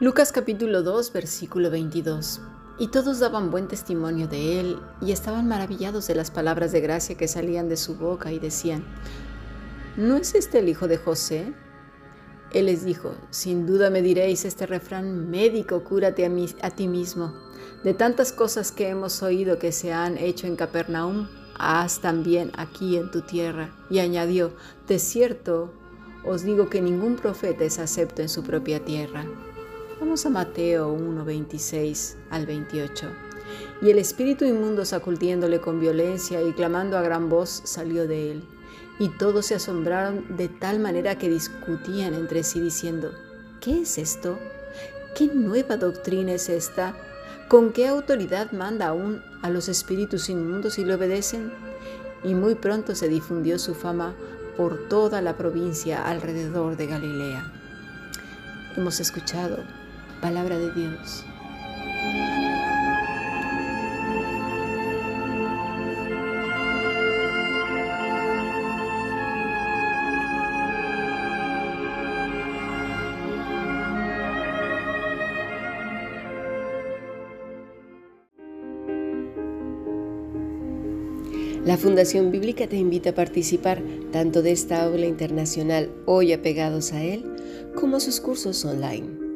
Lucas capítulo 2, versículo 22. Y todos daban buen testimonio de él y estaban maravillados de las palabras de gracia que salían de su boca y decían, ¿no es este el hijo de José? Él les dijo, sin duda me diréis este refrán, médico, cúrate a, a ti mismo. De tantas cosas que hemos oído que se han hecho en Capernaum, haz también aquí en tu tierra. Y añadió, de cierto, os digo que ningún profeta es acepto en su propia tierra. Vamos a Mateo 1, 26 al 28. Y el espíritu inmundo sacudiéndole con violencia y clamando a gran voz salió de él. Y todos se asombraron de tal manera que discutían entre sí diciendo, ¿qué es esto? ¿Qué nueva doctrina es esta? ¿Con qué autoridad manda aún a los espíritus inmundos y le obedecen? Y muy pronto se difundió su fama por toda la provincia alrededor de Galilea. Hemos escuchado palabra de Dios. La Fundación Bíblica te invita a participar tanto de esta aula internacional hoy apegados a él, como sus cursos online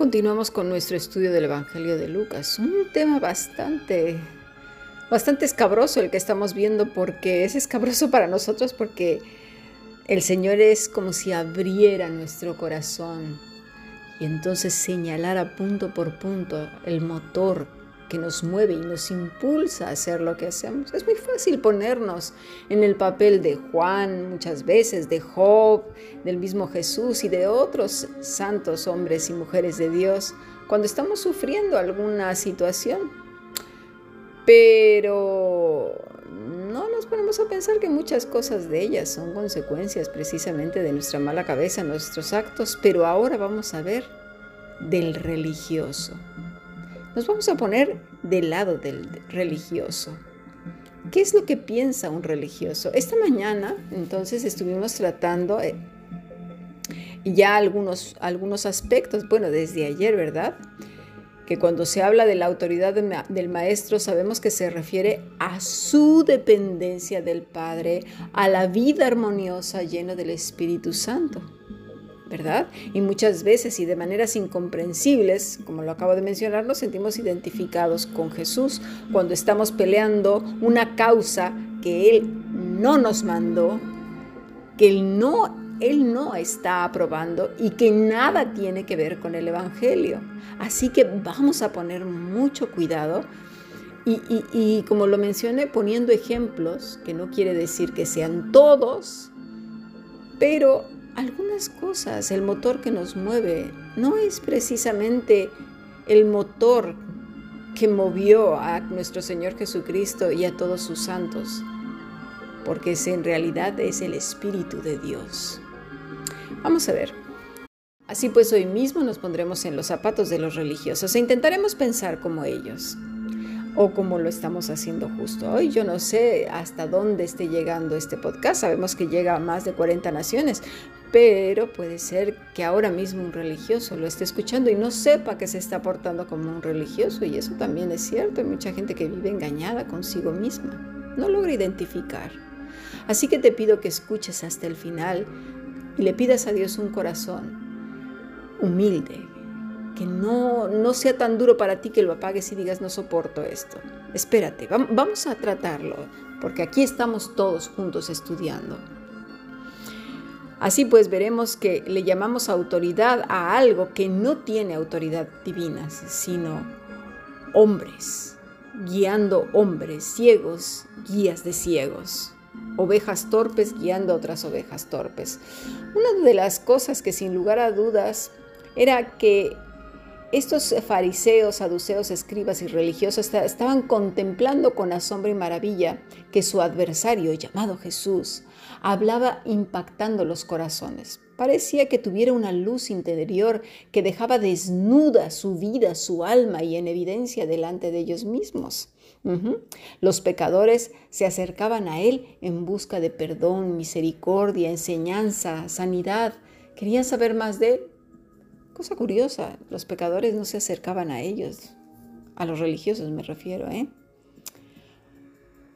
Continuamos con nuestro estudio del Evangelio de Lucas. Un tema bastante, bastante escabroso el que estamos viendo, porque es escabroso para nosotros porque el Señor es como si abriera nuestro corazón y entonces señalara punto por punto el motor que nos mueve y nos impulsa a hacer lo que hacemos. Es muy fácil ponernos en el papel de Juan muchas veces, de Job, del mismo Jesús y de otros santos hombres y mujeres de Dios cuando estamos sufriendo alguna situación. Pero no nos ponemos a pensar que muchas cosas de ellas son consecuencias precisamente de nuestra mala cabeza, nuestros actos, pero ahora vamos a ver del religioso. Nos vamos a poner del lado del religioso. ¿Qué es lo que piensa un religioso? Esta mañana, entonces, estuvimos tratando eh, ya algunos, algunos aspectos, bueno, desde ayer, ¿verdad? Que cuando se habla de la autoridad del maestro, sabemos que se refiere a su dependencia del Padre, a la vida armoniosa llena del Espíritu Santo. ¿Verdad? Y muchas veces y de maneras incomprensibles, como lo acabo de mencionar, nos sentimos identificados con Jesús cuando estamos peleando una causa que Él no nos mandó, que Él no, Él no está aprobando y que nada tiene que ver con el Evangelio. Así que vamos a poner mucho cuidado. Y, y como lo mencioné, poniendo ejemplos, que no quiere decir que sean todos, pero algunas cosas, el motor que nos mueve, no es precisamente el motor que movió a nuestro Señor Jesucristo y a todos sus santos, porque ese en realidad es el Espíritu de Dios. Vamos a ver. Así pues, hoy mismo nos pondremos en los zapatos de los religiosos e intentaremos pensar como ellos o como lo estamos haciendo justo hoy. Yo no sé hasta dónde esté llegando este podcast. Sabemos que llega a más de 40 naciones, pero puede ser que ahora mismo un religioso lo esté escuchando y no sepa que se está portando como un religioso y eso también es cierto. Hay mucha gente que vive engañada consigo misma, no logra identificar. Así que te pido que escuches hasta el final y le pidas a Dios un corazón humilde, que no, no sea tan duro para ti que lo apagues y digas no soporto esto. Espérate, vamos a tratarlo, porque aquí estamos todos juntos estudiando. Así pues veremos que le llamamos autoridad a algo que no tiene autoridad divina, sino hombres, guiando hombres, ciegos, guías de ciegos. ovejas torpes guiando a otras ovejas torpes. Una de las cosas que sin lugar a dudas era que estos fariseos, saduceos, escribas y religiosos estaban contemplando con asombro y maravilla que su adversario, llamado Jesús, hablaba impactando los corazones. Parecía que tuviera una luz interior que dejaba desnuda su vida, su alma y en evidencia delante de ellos mismos. Los pecadores se acercaban a Él en busca de perdón, misericordia, enseñanza, sanidad. Querían saber más de Él Cosa curiosa, los pecadores no se acercaban a ellos, a los religiosos me refiero, ¿eh?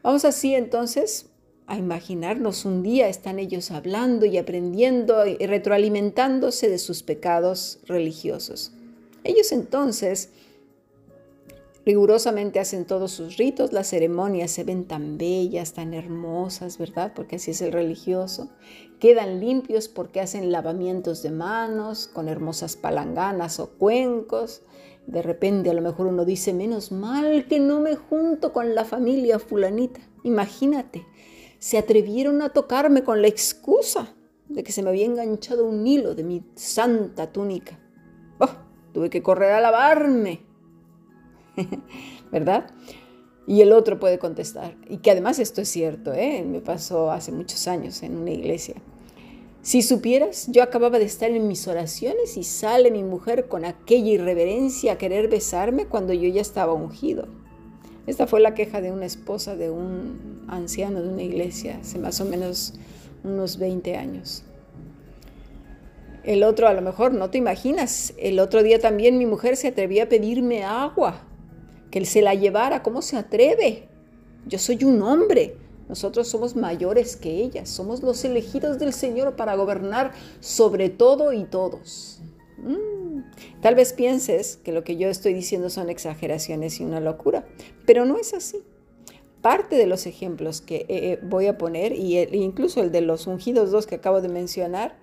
Vamos así entonces a imaginarnos un día están ellos hablando y aprendiendo y retroalimentándose de sus pecados religiosos. Ellos entonces Rigurosamente hacen todos sus ritos, las ceremonias se ven tan bellas, tan hermosas, ¿verdad? Porque así es el religioso. Quedan limpios porque hacen lavamientos de manos con hermosas palanganas o cuencos. De repente a lo mejor uno dice, menos mal que no me junto con la familia fulanita. Imagínate, se atrevieron a tocarme con la excusa de que se me había enganchado un hilo de mi santa túnica. Oh, tuve que correr a lavarme ¿verdad? Y el otro puede contestar, y que además esto es cierto, ¿eh? me pasó hace muchos años en una iglesia. Si supieras, yo acababa de estar en mis oraciones y sale mi mujer con aquella irreverencia a querer besarme cuando yo ya estaba ungido. Esta fue la queja de una esposa de un anciano de una iglesia hace más o menos unos 20 años. El otro, a lo mejor no te imaginas, el otro día también mi mujer se atrevía a pedirme agua que él se la llevara. ¿Cómo se atreve? Yo soy un hombre. Nosotros somos mayores que ella. Somos los elegidos del Señor para gobernar sobre todo y todos. Mm. Tal vez pienses que lo que yo estoy diciendo son exageraciones y una locura, pero no es así. Parte de los ejemplos que eh, eh, voy a poner, y incluso el de los ungidos dos que acabo de mencionar,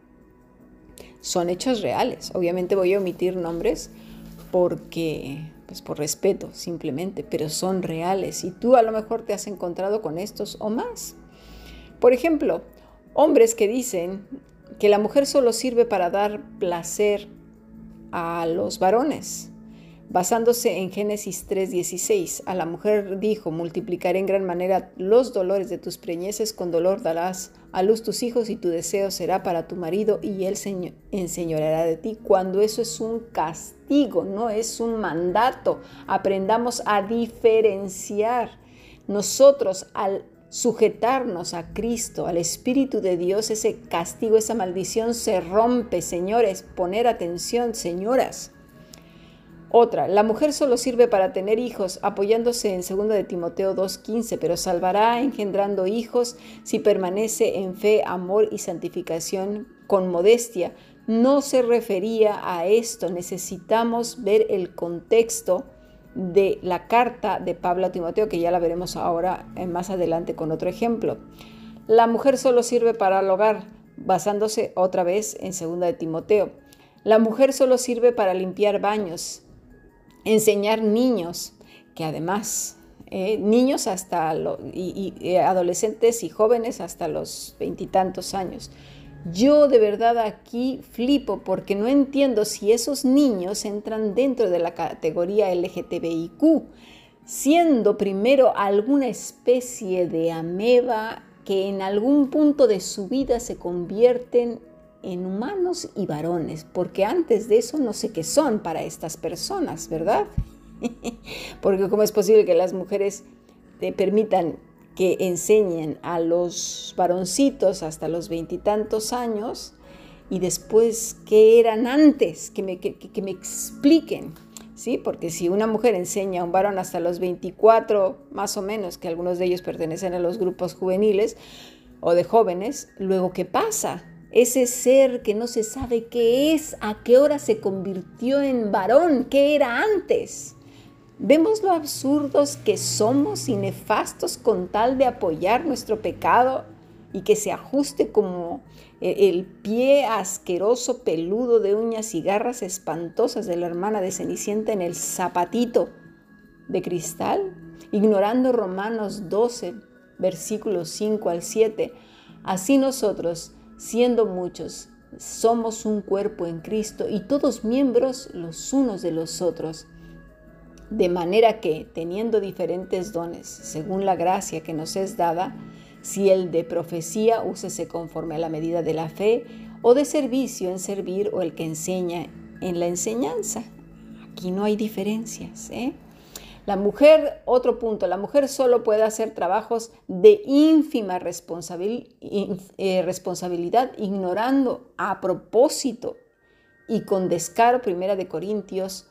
son hechos reales. Obviamente voy a omitir nombres porque pues por respeto simplemente, pero son reales y tú a lo mejor te has encontrado con estos o más. Por ejemplo, hombres que dicen que la mujer solo sirve para dar placer a los varones basándose en Génesis 3:16. A la mujer dijo, multiplicaré en gran manera los dolores de tus preñeces, con dolor darás a luz tus hijos y tu deseo será para tu marido y él se enseñoreará de ti. Cuando eso es un castigo, no es un mandato, aprendamos a diferenciar. Nosotros al sujetarnos a Cristo, al Espíritu de Dios, ese castigo, esa maldición se rompe, señores, poner atención, señoras. Otra, la mujer solo sirve para tener hijos, apoyándose en 2 de Timoteo 2.15, pero salvará engendrando hijos si permanece en fe, amor y santificación con modestia. No se refería a esto, necesitamos ver el contexto de la carta de Pablo a Timoteo, que ya la veremos ahora eh, más adelante con otro ejemplo. La mujer solo sirve para el hogar, basándose otra vez en 2 de Timoteo. La mujer solo sirve para limpiar baños, enseñar niños, que además, eh, niños hasta y, eh, adolescentes y jóvenes hasta los veintitantos años. Yo de verdad aquí flipo porque no entiendo si esos niños entran dentro de la categoría LGTBIQ, siendo primero alguna especie de ameba que en algún punto de su vida se convierten en humanos y varones, porque antes de eso no sé qué son para estas personas, ¿verdad? porque cómo es posible que las mujeres te permitan que enseñen a los varoncitos hasta los veintitantos años y después qué eran antes, que me, que, me expliquen. ¿Sí? Porque si una mujer enseña a un varón hasta los 24, más o menos, que algunos de ellos pertenecen a los grupos juveniles o de jóvenes, luego ¿qué pasa? Ese ser que no se sabe qué es, a qué hora se convirtió en varón, qué era antes. Vemos lo absurdos que somos y nefastos con tal de apoyar nuestro pecado y que se ajuste como e, el pie asqueroso peludo de uñas y garras espantosas de la hermana de Cenicienta en el zapatito de cristal, ignorando Romanos 12, versículos 5 al 7. Así nosotros, siendo muchos, somos un cuerpo en Cristo y todos miembros los unos de los otros. De manera que, teniendo diferentes dones, según la gracia que nos es dada, si el de profecía, úsese conforme a la medida de la fe, o de servicio en servir, o el que enseña en la enseñanza. Aquí no hay diferencias. ¿eh? La mujer, otro punto, la mujer solo puede hacer trabajos de ínfima eh, responsabilidad, ignorando a propósito y con descaro, primera de Corintios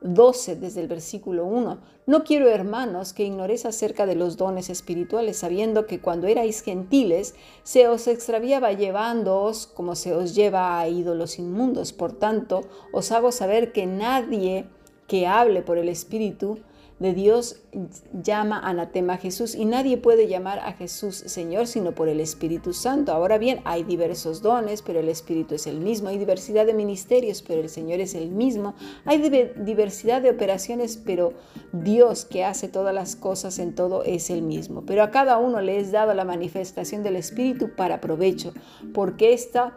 12 desde el versículo 1. No quiero, hermanos, que ignoréis acerca de los dones espirituales, sabiendo que cuando erais gentiles se os extraviaba llevándoos como se os lleva a ídolos inmundos. Por tanto, os hago saber que nadie que hable por el Espíritu de Dios llama anatema a Jesús y nadie puede llamar a Jesús Señor sino por el Espíritu Santo. Ahora bien, hay diversos dones, pero el Espíritu es el mismo. Hay diversidad de ministerios, pero el Señor es el mismo. Hay diversidad de operaciones, pero Dios que hace todas las cosas en todo es el mismo. Pero a cada uno le es dado la manifestación del Espíritu para provecho, porque esta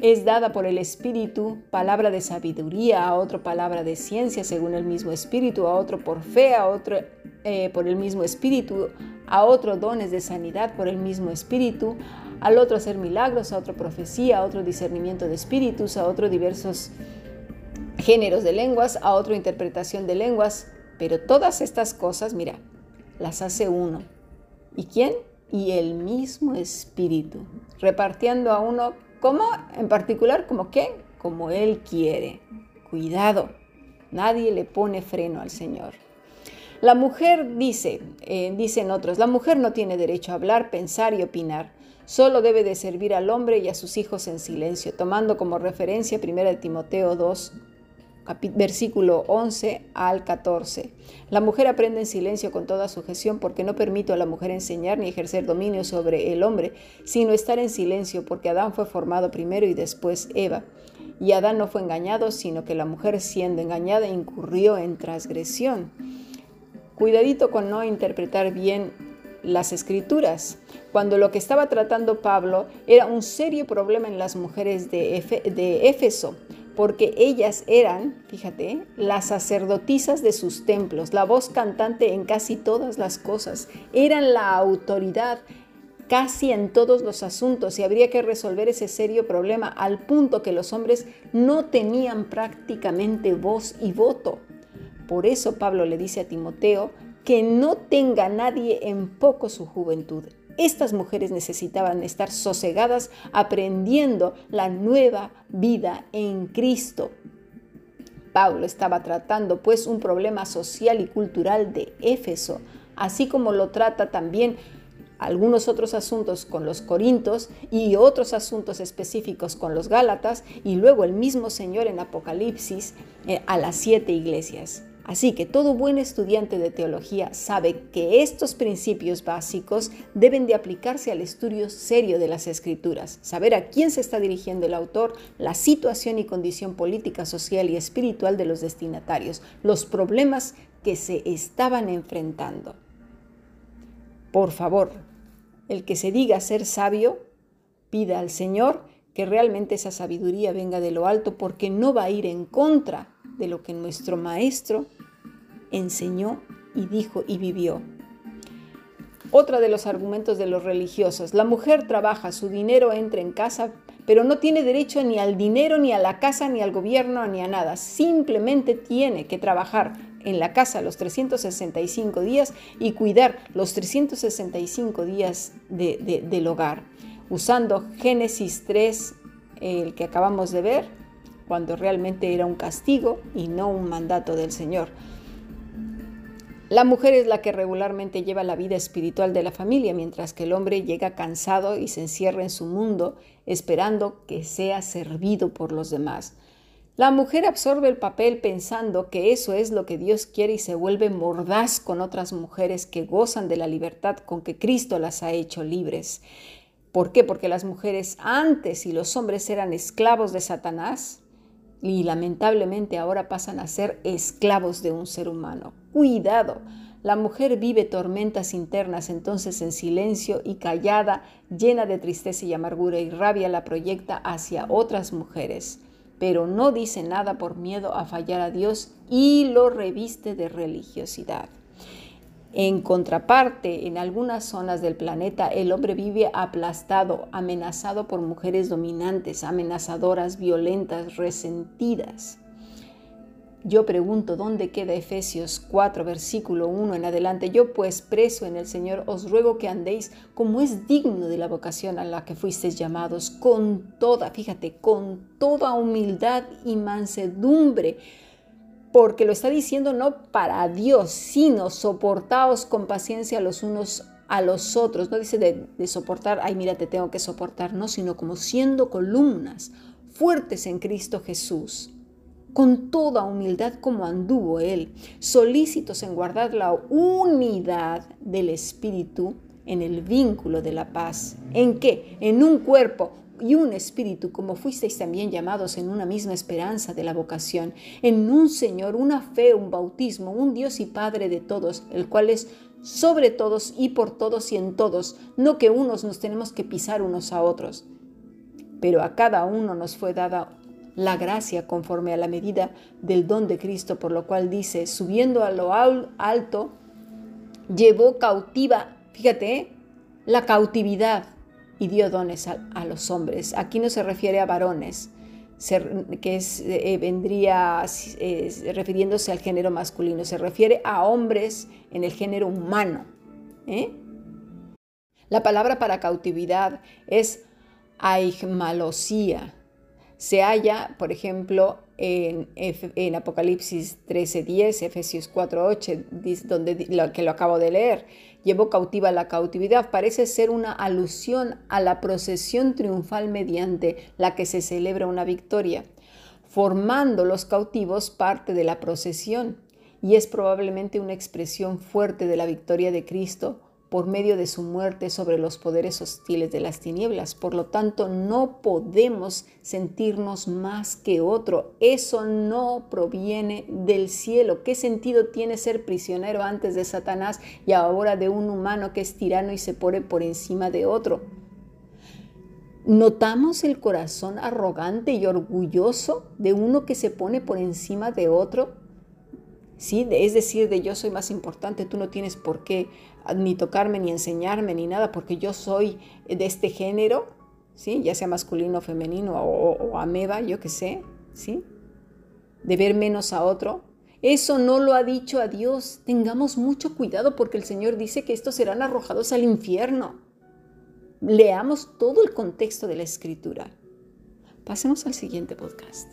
es dada por el Espíritu, palabra de sabiduría, a otro palabra de ciencia según el mismo Espíritu, a otro por fe, a otro eh, por el mismo Espíritu, a otro dones de sanidad por el mismo Espíritu, al otro hacer milagros, a otro profecía, a otro discernimiento de espíritus, a otro diversos géneros de lenguas, a otro interpretación de lenguas, pero todas estas cosas, mira, las hace uno. ¿Y quién? Y el mismo Espíritu, repartiendo a uno ¿Cómo? En particular, ¿como qué? Como Él quiere. Cuidado, nadie le pone freno al Señor. La mujer dice, eh, dicen otros, la mujer no tiene derecho a hablar, pensar y opinar. Solo debe de servir al hombre y a sus hijos en silencio, tomando como referencia 1 Timoteo 2, versículo 11 al 14. La mujer aprende en silencio con toda sujeción porque no permito a la mujer enseñar ni ejercer dominio sobre el hombre, sino estar en silencio porque Adán fue formado primero y después Eva. Y Adán no fue engañado, sino que la mujer siendo engañada incurrió en transgresión. Cuidadito con no interpretar bien las escrituras, cuando lo que estaba tratando Pablo era un serio problema en las mujeres de, de Éfeso porque ellas eran, fíjate, las sacerdotisas de sus templos, la voz cantante en casi todas las cosas, eran la autoridad casi en todos los asuntos y habría que resolver ese serio problema al punto que los hombres no tenían prácticamente voz y voto. Por eso Pablo le dice a Timoteo que no tenga nadie en poco su juventud, estas mujeres necesitaban estar sosegadas aprendiendo la nueva vida en Cristo. Pablo estaba tratando pues un problema social y cultural de Éfeso, así como lo trata también algunos otros asuntos con los corintos y otros asuntos específicos con los gálatas y luego el mismo Señor en Apocalipsis eh, a las siete iglesias. Así que todo buen estudiante de teología sabe que estos principios básicos deben de aplicarse al estudio serio de las escrituras, saber a quién se está dirigiendo el autor, la situación y condición política, social y espiritual de los destinatarios, los problemas que se estaban enfrentando. Por favor, el que se diga ser sabio, pida al Señor que realmente esa sabiduría venga de lo alto porque no va a ir en contra de lo que nuestro Maestro enseñó y dijo y vivió. Otra de los argumentos de los religiosos, la mujer trabaja, su dinero entra en casa, pero no tiene derecho ni al dinero, ni a la casa, ni al gobierno, ni a nada. Simplemente tiene que trabajar en la casa los 365 días y cuidar los 365 días del hogar, usando Génesis 3, el que acabamos de ver, cuando realmente era un castigo y no un mandato del Señor. La mujer es la que regularmente lleva la vida espiritual de la familia, mientras que el hombre llega cansado y se encierra en su mundo esperando que sea servido por los demás. La mujer absorbe el papel pensando que eso es lo que Dios quiere y se vuelve mordaz con otras mujeres que gozan de la libertad con que Cristo las ha hecho libres. ¿Por qué? Porque las mujeres antes y los hombres eran esclavos de Satanás y lamentablemente ahora pasan a ser esclavos de un ser humano. Cuidado, La mujer vive tormentas internas entonces en silencio y callada, llena de tristeza y amargura y rabia la proyecta hacia otras mujeres, pero no dice nada por miedo a fallar a Dios y lo reviste de religiosidad. En contraparte, en algunas zonas del planeta el hombre vive aplastado, amenazado por mujeres dominantes, amenazadoras, violentas, resentidas. Yo pregunto, ¿dónde queda Efesios 4, versículo 1 en adelante? Yo pues preso en el Señor os ruego que andéis como es digno de la vocación a la que fuisteis llamados, con toda, fíjate, con toda humildad y mansedumbre porque lo está diciendo no para Dios, sino soportaos con paciencia los unos a los otros. No dice de, soportar, ay, mira, te tengo que soportar, no, sino como siendo columnas fuertes en Cristo Jesús, con toda humildad como anduvo Él, solícitos en guardar la unidad del Espíritu en el vínculo de la paz. ¿En qué? En un cuerpo y un espíritu, como fuisteis también llamados en una misma esperanza de la vocación, en un Señor, una fe, un bautismo, un Dios y Padre de todos, el cual es sobre todos y por todos y en todos, no que unos nos tenemos que pisar unos a otros, pero a cada uno nos fue dada la gracia conforme a la medida del don de Cristo, por lo cual dice, subiendo a lo alto, llevó cautiva, fíjate, ¿eh? la cautividad y dio dones a, los hombres. Aquí no se refiere a varones, que eh, vendría refiriéndose al género masculino, se refiere a hombres en el género humano. ¿eh? La palabra para cautividad es aigmalosía. Se halla, por ejemplo, en, en Apocalipsis 13:10, Efesios 4:8, donde lo, que lo acabo de leer llevó cautiva la cautividad. Parece ser una alusión a la procesión triunfal mediante la que se celebra una victoria, formando los cautivos parte de la procesión y es probablemente una expresión fuerte de la victoria de Cristo por medio de su muerte sobre los poderes hostiles de las tinieblas. Por lo tanto, no podemos sentirnos más que otro. Eso no proviene del cielo. ¿Qué sentido tiene ser prisionero antes de Satanás y ahora de un humano que es tirano y se pone por encima de otro? ¿Notamos el corazón arrogante y orgulloso de uno que se pone por encima de otro? ¿sí? Es decir, de yo soy más importante, tú no tienes por qué ni tocarme, ni enseñarme, ni nada, porque yo soy de este género, ¿sí? Ya sea masculino, femenino o, o ameba, yo qué sé, ¿sí? De ver menos a otro. Eso no lo ha dicho a Dios. Tengamos mucho cuidado porque el Señor dice que estos serán arrojados al infierno. Leamos todo el contexto de la escritura. Pasemos al siguiente podcast.